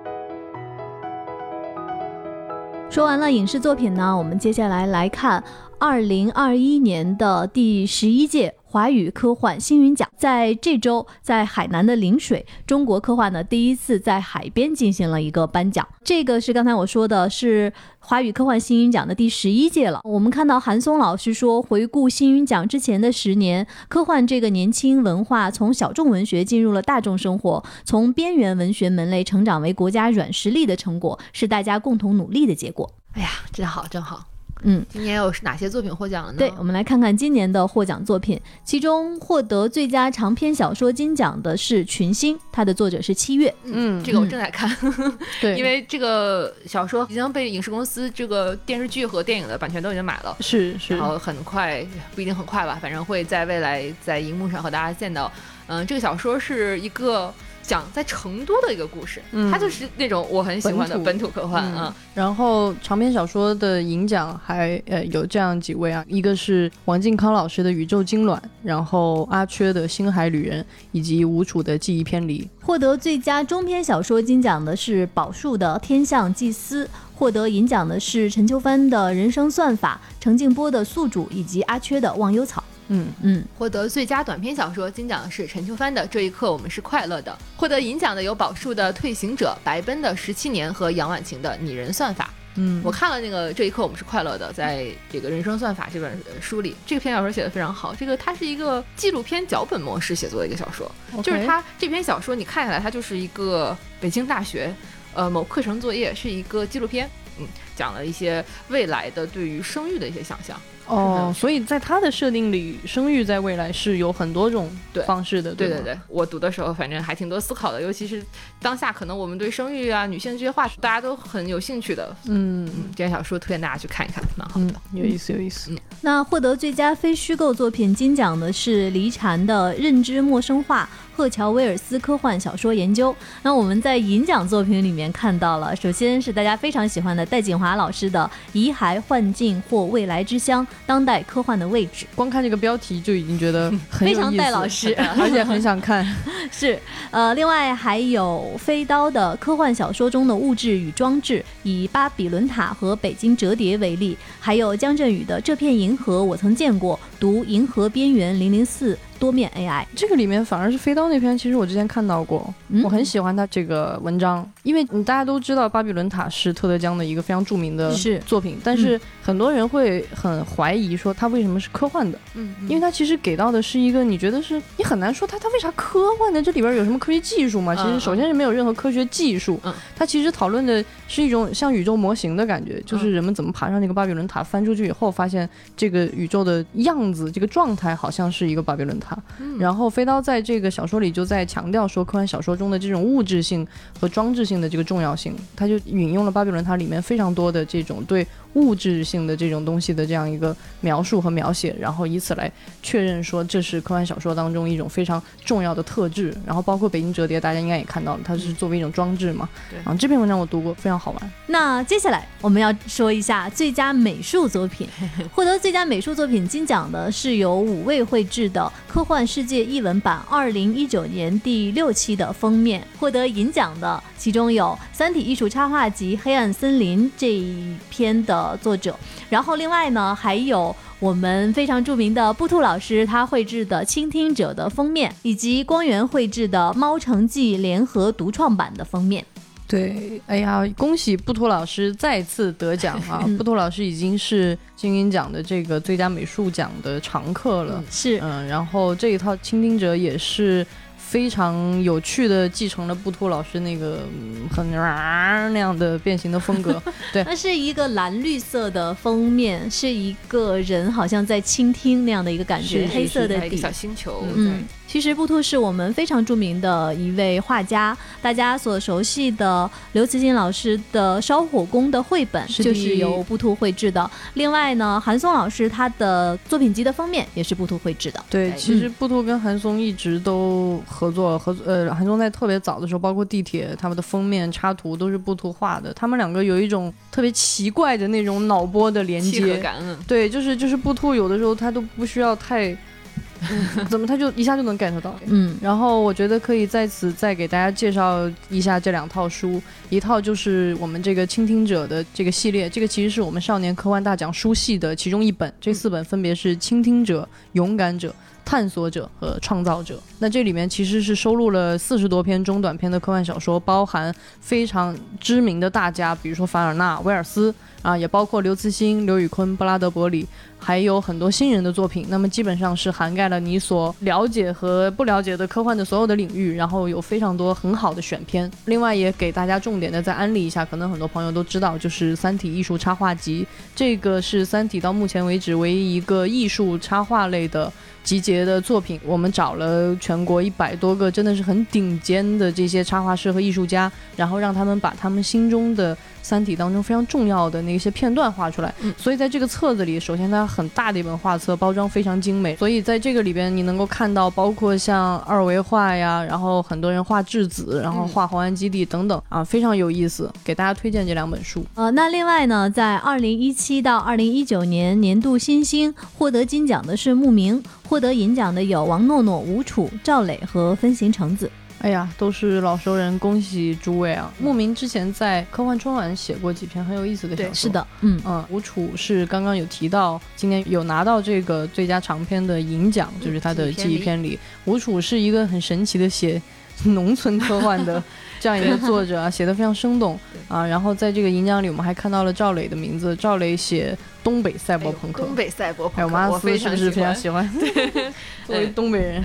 说完了影视作品呢，我们接下来来看二零二一年的第十一届。华语科幻星云奖在这周在海南的陵水，中国科幻呢第一次在海边进行了一个颁奖。这个是刚才我说的，是华语科幻星云奖的第十一届了。我们看到韩松老师说，回顾星云奖之前的十年，科幻这个年轻文化从小众文学进入了大众生活，从边缘文学门类成长为国家软实力的成果，是大家共同努力的结果。哎呀，真好，真好。嗯，今年有哪些作品获奖了呢？对，我们来看看今年的获奖作品。其中获得最佳长篇小说金奖的是《群星》，它的作者是七月。嗯，这个我正在看。对，因为这个小说已经被影视公司这个电视剧和电影的版权都已经买了。是是。然后很快，不一定很快吧，反正会在未来在荧幕上和大家见到。嗯，这个小说是一个。讲在成都的一个故事，嗯它就是那种我很喜欢的本土科幻啊。然后长篇小说的银奖还呃有这样几位啊，一个是王靖康老师的《宇宙金卵》，然后阿缺的《星海旅人》，以及吴楚的《记忆偏离》。获得最佳中篇小说金奖的是宝树的《天象祭司》，获得银奖的是陈秋帆的《人生算法》，程静波的《宿主》，以及阿缺的《忘忧草》。嗯嗯，获得最佳短篇小说金奖的是陈秋帆的《这一刻我们是快乐的》，获得银奖的有宝树的《退行者》，白奔的《十七年》和杨婉晴的《拟人算法》。嗯，我看了那个《这一刻我们是快乐的》，在这个人生算法这本书里，这篇小说写的非常好。这个它是一个纪录片脚本模式写作的一个小说，就是它这篇小说你看下来，它就是一个北京大学呃某课程作业，是一个纪录片，嗯，讲了一些未来的对于生育的一些想象。哦，所以在他的设定里，生育在未来是有很多种方式的。对对对，我读的时候反正还挺多思考的，尤其是当下可能我们对生育啊、女性这些话题大家都很有兴趣的。嗯，这本小说推荐大家去看一看，蛮好的，有意思有意思。嗯，那获得最佳非虚构作品金奖的是黎禅的《认知陌生化》。赫乔威尔斯科幻小说研究。那我们在银奖作品里面看到了，首先是大家非常喜欢的戴锦华老师的《遗骸幻境或未来之乡：当代科幻的位置》。光看这个标题就已经觉得非常戴老师，而且很想看。是，呃，另外还有飞刀的科幻小说中的物质与装置，以巴比伦塔和北京折叠为例；还有江振宇的《这片银河我曾见过》，读《银河边缘零零四》。多面 AI。这个里面反而是飞刀那篇，其实我之前看到过，我很喜欢他这个文章，因为你大家都知道巴比伦塔是特德江的一个非常著名的作品，但是很多人会很怀疑说它为什么是科幻的，嗯，因为它其实给到的是一个你觉得是你很难说它它为啥科幻呢？这里边有什么科学技术吗？其实首先是没有任何科学技术，嗯，它其实讨论的是一种像宇宙模型的感觉，就是人们怎么爬上那个巴比伦塔，翻出去以后发现这个宇宙的样子，这个状态好像是一个巴比伦塔。然后飞刀在这个小说里就在强调说，科幻小说中的这种物质性和装置性的这个重要性，他就引用了巴比伦它里面非常多的这种对。物质性的这种东西的这样一个描述和描写，然后以此来确认说这是科幻小说当中一种非常重要的特质。然后包括北京折叠，大家应该也看到了，它是作为一种装置嘛。对。然后这篇文章我读过，非常好玩。那接下来我们要说一下最佳美术作品，获得最佳美术作品金奖的是由五位绘制的《科幻世界》译文版二零一九年第六期的封面。获得银奖的其中有《三体》艺术插画集《黑暗森林》这一篇的。作者，然后另外呢，还有我们非常著名的布兔老师，他绘制的《倾听者》的封面，以及光源绘制的《猫城记》联合独创版的封面。对，哎呀，恭喜布图老师再次得奖啊！布图老师已经是金鹰奖的这个最佳美术奖的常客了。是，嗯，然后这一套《倾听者》也是。非常有趣的继承了布托老师那个很啊那样的变形的风格，对，那是一个蓝绿色的封面，是一个人好像在倾听那样的一个感觉，黑色的底，小星球，嗯。其实布兔是我们非常著名的一位画家，大家所熟悉的刘慈欣老师的《烧火工》的绘本就是由布兔绘制的。另外呢，韩松老师他的作品集的封面也是布兔绘制的。对，其实布兔跟韩松一直都合作，合作呃，韩松在特别早的时候，包括地铁他们的封面插图都是布兔画的。他们两个有一种特别奇怪的那种脑波的连接感。对，就是就是布兔有的时候他都不需要太。怎么他就一下就能 get 到？嗯，然后我觉得可以在此再给大家介绍一下这两套书，一套就是我们这个倾听者的这个系列，这个其实是我们少年科幻大奖书系的其中一本，这四本分别是倾听者、勇敢者。探索者和创造者，那这里面其实是收录了四十多篇中短篇的科幻小说，包含非常知名的大家，比如说凡尔纳、威尔斯啊，也包括刘慈欣、刘宇昆、布拉德伯里，还有很多新人的作品。那么基本上是涵盖了你所了解和不了解的科幻的所有的领域，然后有非常多很好的选片。另外也给大家重点的再安利一下，可能很多朋友都知道，就是《三体》艺术插画集，这个是《三体》到目前为止唯一一个艺术插画类的。集结的作品，我们找了全国一百多个真的是很顶尖的这些插画师和艺术家，然后让他们把他们心中的。三体当中非常重要的那些片段画出来，所以在这个册子里，首先它很大的一本画册，包装非常精美，所以在这个里边你能够看到，包括像二维画呀，然后很多人画质子，然后画红岸基地等等啊，非常有意思，给大家推荐这两本书。呃，那另外呢，在二零一七到二零一九年年度新星获得金奖的是慕名，获得银奖的有王诺诺、吴楚、赵磊和分形橙子。哎呀，都是老熟人，恭喜诸位啊！慕名之前在科幻春晚写过几篇很有意思的小说，是的，嗯嗯。吴楚是刚刚有提到，今年有拿到这个最佳长篇的银奖，就是他的记忆篇里，吴楚是一个很神奇的写农村科幻的 这样一个作者啊，写的非常生动啊。然后在这个银奖里，我们还看到了赵磊的名字，赵磊写。东北赛博朋克，东北赛博朋克，我们阿斯是不是非常喜欢？对，作为东北人，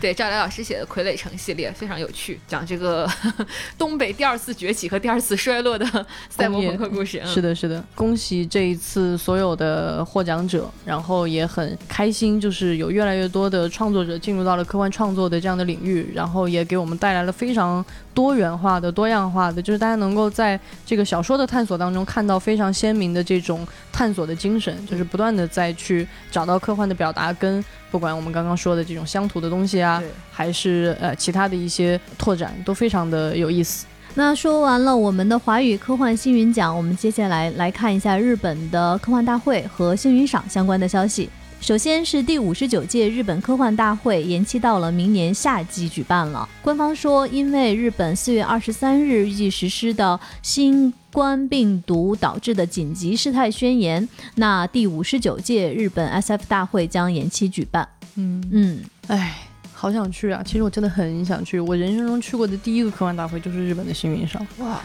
对赵雷老师写的《傀儡城》系列非常有趣，讲这个 东北第二次崛起和第二次衰落的赛博朋克故事。是的，是的，恭喜这一次所有的获奖者，然后也很开心，就是有越来越多的创作者进入到了科幻创作的这样的领域，然后也给我们带来了非常多元化的、多样化的，就是大家能够在这个小说的探索当中看到非常鲜明的这种探索的。精神就是不断的再去找到科幻的表达，跟不管我们刚刚说的这种乡土的东西啊，还是呃其他的一些拓展，都非常的有意思。那说完了我们的华语科幻星云奖，我们接下来来看一下日本的科幻大会和星云赏相关的消息。首先是第五十九届日本科幻大会延期到了明年夏季举办了。官方说，因为日本四月二十三日预计实施的新冠病毒导致的紧急事态宣言，那第五十九届日本 SF 大会将延期举办。嗯嗯，哎，好想去啊！其实我真的很想去。我人生中去过的第一个科幻大会就是日本的星云上。哇，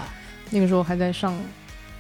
那个时候还在上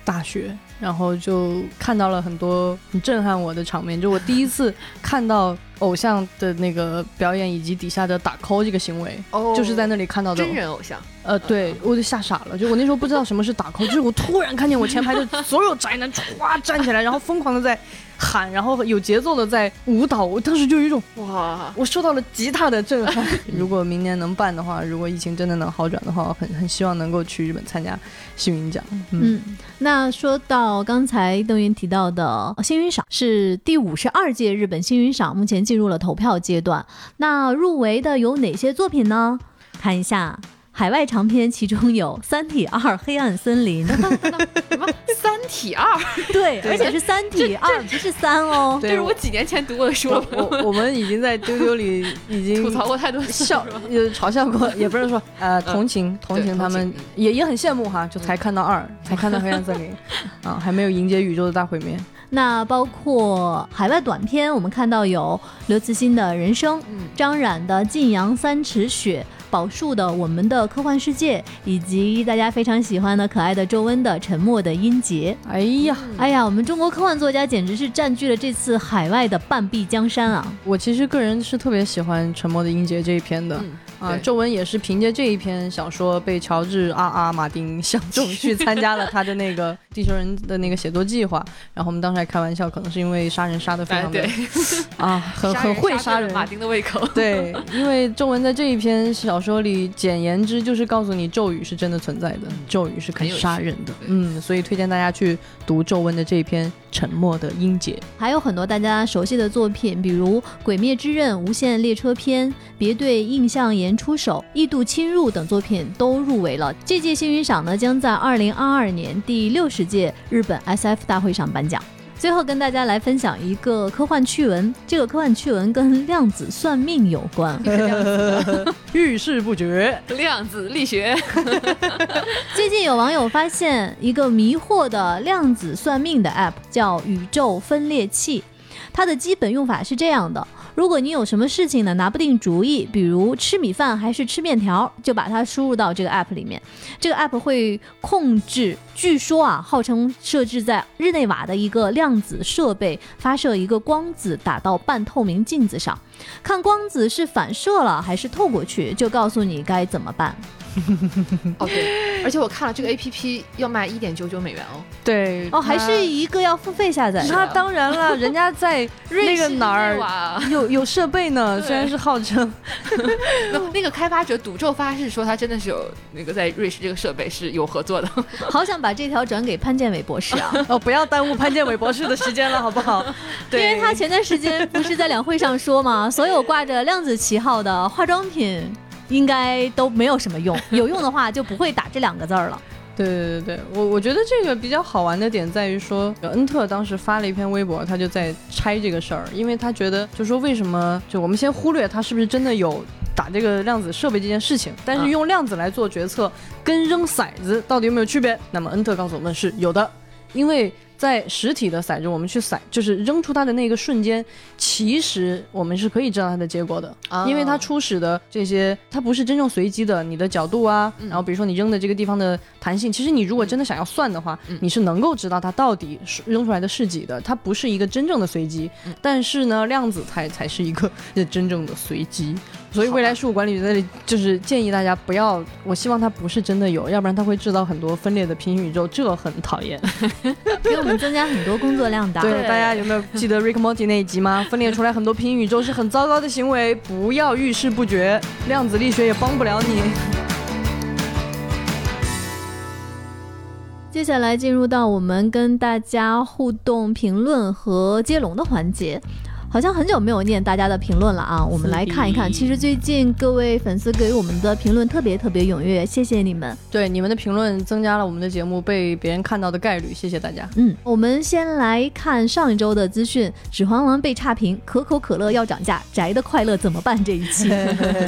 大学，然后就看到了很多很震撼我的场面。就我第一次看到偶像的那个表演，以及底下的打 call 这个行为，就是在那里看到的真人偶像。呃，对我就吓傻了。就我那时候不知道什么是打 call，就是我突然看见我前排的所有宅男唰站起来，然后疯狂的在。喊，然后有节奏的在舞蹈，我当时就有一种哇，我受到了极大的震撼。如果明年能办的话，如果疫情真的能好转的话，很很希望能够去日本参加幸运奖。嗯，那说到刚才邓云提到的幸运赏，是第五十二届日本幸运赏，目前进入了投票阶段。那入围的有哪些作品呢？看一下。海外长篇，其中有《三体二：黑暗森林》。什么《三体二》？对，而且是《三体二》，不是三哦。这是我几年前读过的书了。我我们已经在丢丢里 已经吐槽过太多笑，也嘲笑过，也不是说呃同情同情他们，也也很羡慕哈，就才看到二，才看到黑暗森林，啊，还没有迎接宇宙的大毁灭。那包括海外短片，我们看到有刘慈欣的人生，张冉的《晋阳三尺雪》。宝树的《我们的科幻世界》，以及大家非常喜欢的可爱的周温的《沉默的音节》。哎呀，哎呀，我们中国科幻作家简直是占据了这次海外的半壁江山啊！我其实个人是特别喜欢《沉默的音节》这一篇的。啊，周文也是凭借这一篇小说被乔治阿阿马丁相中，去参加了他的那个 地球人的那个写作计划。然后我们当时还开玩笑，可能是因为杀人杀的非常的 啊，很很会杀人，马丁的胃口。对，因为周文在这一篇小说里，简言之就是告诉你咒语是真的存在的，咒语是可以杀人的。嗯，所以推荐大家去读咒文的这一篇《沉默的音节》。还有很多大家熟悉的作品，比如《鬼灭之刃》《无限列车篇》《别对印象岩》。出手、异度侵入等作品都入围了。这届星云赏呢，将在二零二二年第六十届日本 SF 大会上颁奖。最后跟大家来分享一个科幻趣闻，这个科幻趣闻跟量子算命有关，遇事不决，量子力学。最近有网友发现一个迷惑的量子算命的 App，叫宇宙分裂器。它的基本用法是这样的。如果你有什么事情呢拿不定主意，比如吃米饭还是吃面条，就把它输入到这个 app 里面。这个 app 会控制，据说啊，号称设置在日内瓦的一个量子设备，发射一个光子打到半透明镜子上，看光子是反射了还是透过去，就告诉你该怎么办。哦对，而且我看了这个 A P P 要卖一点九九美元哦。对哦，还是一个要付费下载。那当然了，人家在那个哪儿有有设备呢？虽然是号称，那个开发者赌咒发誓说他真的是有那个在瑞士这个设备是有合作的。好想把这条转给潘建伟博士啊！哦，不要耽误潘建伟博士的时间了，好不好？对，因为他前段时间不是在两会上说嘛，所有挂着量子旗号的化妆品。应该都没有什么用，有用的话就不会打这两个字儿了。对对对对，我我觉得这个比较好玩的点在于说，恩特当时发了一篇微博，他就在拆这个事儿，因为他觉得就说为什么就我们先忽略他是不是真的有打这个量子设备这件事情，但是用量子来做决策跟扔骰子到底有没有区别？那么恩特告诉我们是有的，因为。在实体的骰子，我们去骰，就是扔出它的那个瞬间，其实我们是可以知道它的结果的，因为它初始的这些，它不是真正随机的，你的角度啊，然后比如说你扔的这个地方的弹性，其实你如果真的想要算的话，你是能够知道它到底扔出来的是几的，它不是一个真正的随机，但是呢，量子才才是一个 真正的随机。所以未来事务管理在这里就是建议大家不要，我希望它不是真的有，要不然它会制造很多分裂的平行宇宙，这很讨厌，给我们增加很多工作量的。对，大家有没有记得 Rick Morty 那一集吗？分裂出来很多平行宇宙是很糟糕的行为，不要遇事不决，量子力学也帮不了你。接下来进入到我们跟大家互动、评论和接龙的环节。好像很久没有念大家的评论了啊，我们来看一看。其实最近各位粉丝给我们的评论特别特别踊跃，谢谢你们。对，你们的评论增加了我们的节目被别人看到的概率，谢谢大家。嗯，我们先来看上一周的资讯，《指环王》被差评，可口可乐要涨价，宅的快乐怎么办？这一期，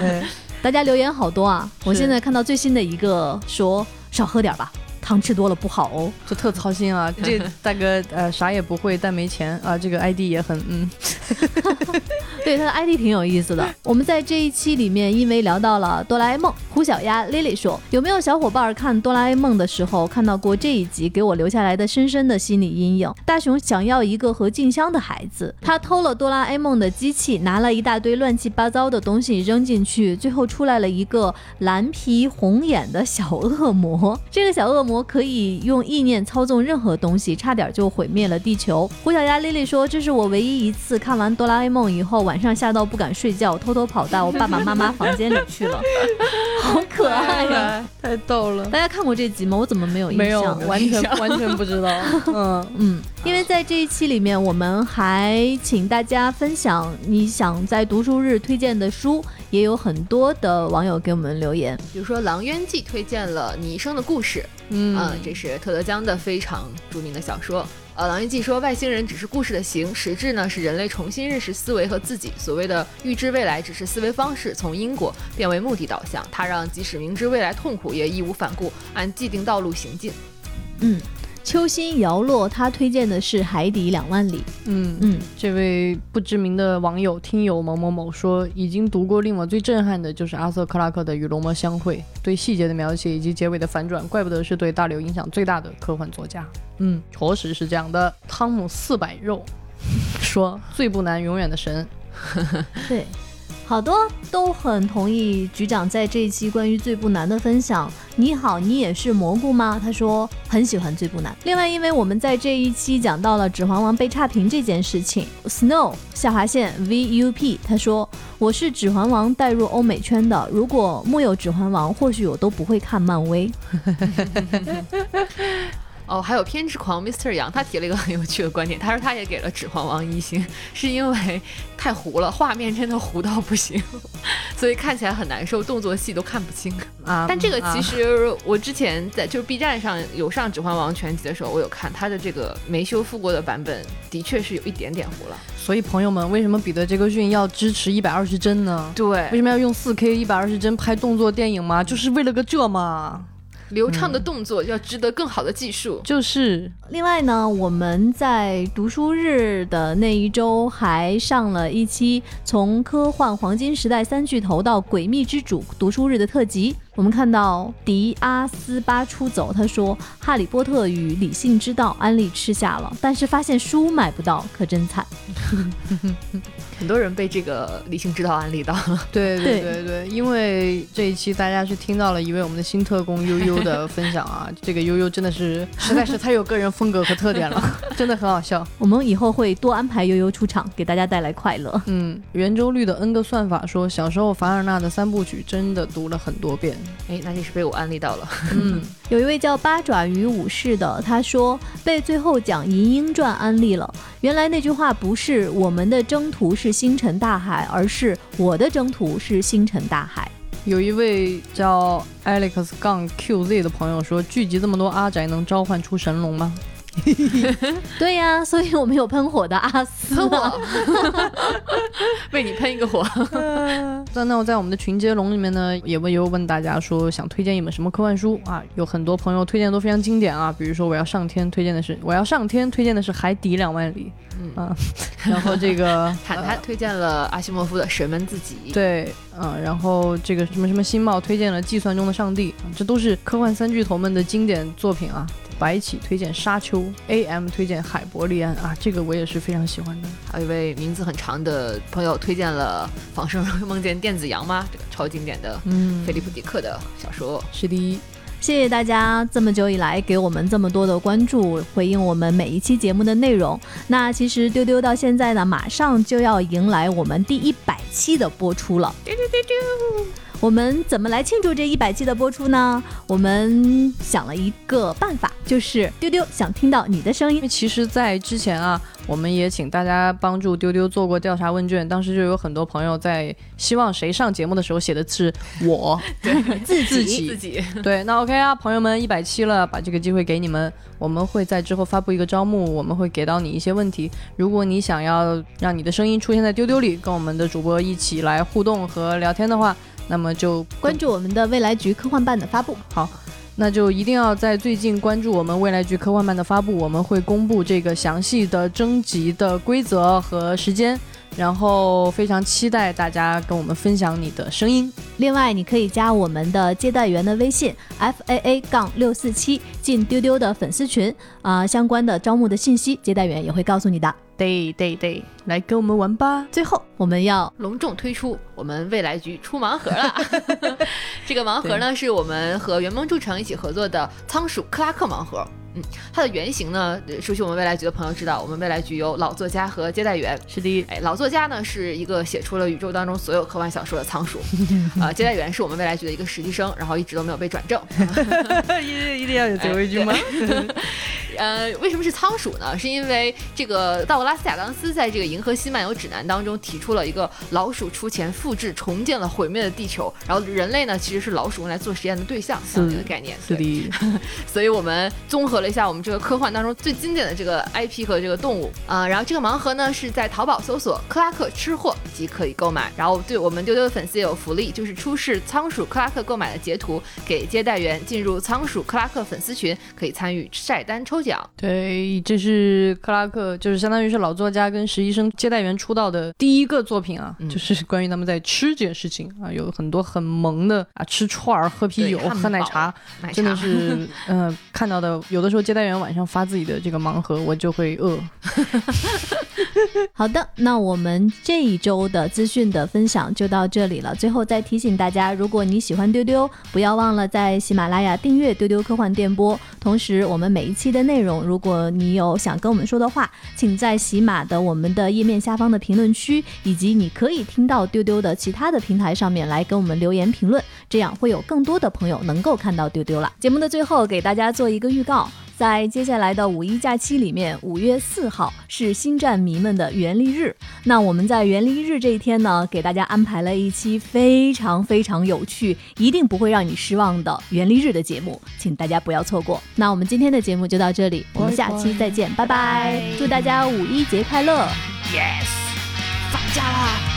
大家留言好多啊！我现在看到最新的一个说少喝点吧。糖吃多了不好哦，就特操心啊！这大哥呃啥也不会，但没钱啊。这个 ID 也很嗯。对，他的 ID 挺有意思的。我们在这一期里面，因为聊到了哆啦 A 梦，胡小丫 Lily 说，有没有小伙伴看哆啦 A 梦的时候看到过这一集，给我留下来的深深的心理阴影？大雄想要一个和静香的孩子，他偷了哆啦 A 梦的机器，拿了一大堆乱七八糟的东西扔进去，最后出来了一个蓝皮红眼的小恶魔。这个小恶魔可以用意念操纵任何东西，差点就毁灭了地球。胡小丫 Lily 说，这是我唯一一次看完哆啦 A 梦以后晚上吓到不敢睡觉，偷偷跑到我爸爸妈妈房间里去了，好可爱呀，太逗了！大家看过这集吗？我怎么没有印象？没有，完全完全不知道。嗯嗯，因为在这一期里面，我们还请大家分享你想在读书日推荐的书，也有很多的网友给我们留言，比如说《狼渊记》推荐了《你一生的故事》，嗯，这是特德·江的非常著名的小说。呃，狼人记说外星人只是故事的形，实质呢是人类重新认识思维和自己。所谓的预知未来，只是思维方式从因果变为目的导向。它让即使明知未来痛苦，也义无反顾按既定道路行进。嗯。秋心摇落，他推荐的是《海底两万里》。嗯嗯，这位不知名的网友听友某某某说，已经读过令我最震撼的就是阿瑟克拉克的《与龙魔相会》，对细节的描写以及结尾的反转，怪不得是对大刘影响最大的科幻作家。嗯，着实是这样的。汤姆四百肉说，最不难永远的神。对。好多都很同意局长在这一期关于最不难的分享。你好，你也是蘑菇吗？他说很喜欢最不难。另外，因为我们在这一期讲到了《指环王》被差评这件事情，Snow 下划线 VUP 他说我是《指环王》带入欧美圈的，如果木有《指环王》，或许我都不会看漫威。哦，还有偏执狂 Mr. 杨，他提了一个很有趣的观点，他说他也给了《指环王》一星，是因为太糊了，画面真的糊到不行，所以看起来很难受，动作戏都看不清啊。但这个其实我之前在就是 B 站上有上《指环王》全集的时候，我有看他的这个没修复过的版本，的确是有一点点糊了。所以朋友们，为什么彼得·杰克逊要支持一百二十帧呢？对，为什么要用四 K 一百二十帧拍动作电影吗？就是为了个这吗？流畅的动作要值得更好的技术，就是。另外呢，我们在读书日的那一周还上了一期从科幻黄金时代三巨头到诡秘之主读书日的特辑。我们看到迪阿斯巴出走，他说《哈利波特与理性之道》安利吃下了，但是发现书买不到，可真惨。很多人被这个理性之道安利到了。对对对对，因为这一期大家是听到了一位我们的新特工悠悠的分享啊，这个悠悠真的是实在是太有个人风格和特点了，真的很好笑。我们以后会多安排悠悠出场，给大家带来快乐。嗯，圆周率的 N 个算法说，小时候凡尔纳的三部曲真的读了很多遍。哎，那你是被我安利到了。嗯，有一位叫八爪鱼武士的，他说被最后讲《银鹰传》安利了。原来那句话不是我们的征途是星辰大海，而是我的征途是星辰大海。有一位叫 Alex 杠 QZ 的朋友说，聚集这么多阿宅，能召唤出神龙吗？对呀，所以我们有喷火的阿斯，为你喷一个火。那那我在我们的群接龙里面呢，也问又问大家说想推荐一本什么科幻书啊？有很多朋友推荐都非常经典啊，比如说我要上天推荐的是我要上天推荐的是海底两万里，嗯啊，然后这个 坦坦推荐了阿西莫夫的神们自己，对，嗯，然后这个什么什么新茂推荐了计算中的上帝，这都是科幻三巨头们的经典作品啊。白起推荐沙丘，A.M 推荐海伯利安啊，这个我也是非常喜欢的。还有一位名字很长的朋友推荐了《仿生人 梦见电子羊》吗？这个超经典的，嗯，菲利普·迪克的小说。是的，谢谢大家这么久以来给我们这么多的关注，回应我们每一期节目的内容。那其实丢丢到现在呢，马上就要迎来我们第一百期的播出了。丢丢丢丢。我们怎么来庆祝这一百期的播出呢？我们想了一个办法，就是丢丢想听到你的声音。其实，在之前啊，我们也请大家帮助丢丢做过调查问卷，当时就有很多朋友在希望谁上节目的时候写的是我，对自己 自己。对，那 OK 啊，朋友们，一百七了，把这个机会给你们，我们会在之后发布一个招募，我们会给到你一些问题。如果你想要让你的声音出现在丢丢里，跟我们的主播一起来互动和聊天的话。那么就关注我们的未来局科幻办的发布。好，那就一定要在最近关注我们未来局科幻漫的发布，我们会公布这个详细的征集的规则和时间。然后非常期待大家跟我们分享你的声音。另外，你可以加我们的接待员的微信 f a a 杠六四七，进丢丢的粉丝群啊，相关的招募的信息，接待员也会告诉你的。对对对，来跟我们玩吧！最后，我们要隆重推出我们未来局出盲盒了。这个盲盒呢，是我们和圆梦筑城一起合作的仓鼠克拉克盲盒。嗯，它的原型呢，熟悉我们未来局的朋友知道，我们未来局有老作家和接待员。是的，哎，老作家呢是一个写出了宇宙当中所有科幻小说的仓鼠，啊，接待员是我们未来局的一个实习生，然后一直都没有被转正。一 一定要有最后一句吗？呃，为什么是仓鼠呢？是因为这个道格拉斯亚当斯在这个《银河系漫游指南》当中提出了一个老鼠出钱复制重建了毁灭的地球，然后人类呢其实是老鼠用来做实验的对象这样的一个概念。是的，所以我们综合。了一下我们这个科幻当中最经典的这个 IP 和这个动物啊，然后这个盲盒呢是在淘宝搜索“克拉克吃货”即可以购买。然后对我们丢丢的粉丝也有福利，就是出示仓鼠克拉克购买的截图给接待员，进入仓鼠克拉克粉丝群可以参与晒单抽奖。对，这是克拉克，就是相当于是老作家跟实习生接待员出道的第一个作品啊，就是关于他们在吃这件事情啊，有很多很萌的啊，吃串儿、喝啤酒、喝奶茶，真的是嗯，看到的有的。说接待员晚上发自己的这个盲盒，我就会饿。好的，那我们这一周的资讯的分享就到这里了。最后再提醒大家，如果你喜欢丢丢，不要忘了在喜马拉雅订阅丢丢科幻电波。同时，我们每一期的内容，如果你有想跟我们说的话，请在喜马的我们的页面下方的评论区，以及你可以听到丢丢的其他的平台上面来跟我们留言评论，这样会有更多的朋友能够看到丢丢了。节目的最后，给大家做一个预告。在接下来的五一假期里面，五月四号是星战迷们的元历日。那我们在元历日这一天呢，给大家安排了一期非常非常有趣、一定不会让你失望的元历日的节目，请大家不要错过。那我们今天的节目就到这里，我们下期再见，拜拜！祝大家五一节快乐！Yes，放假啦！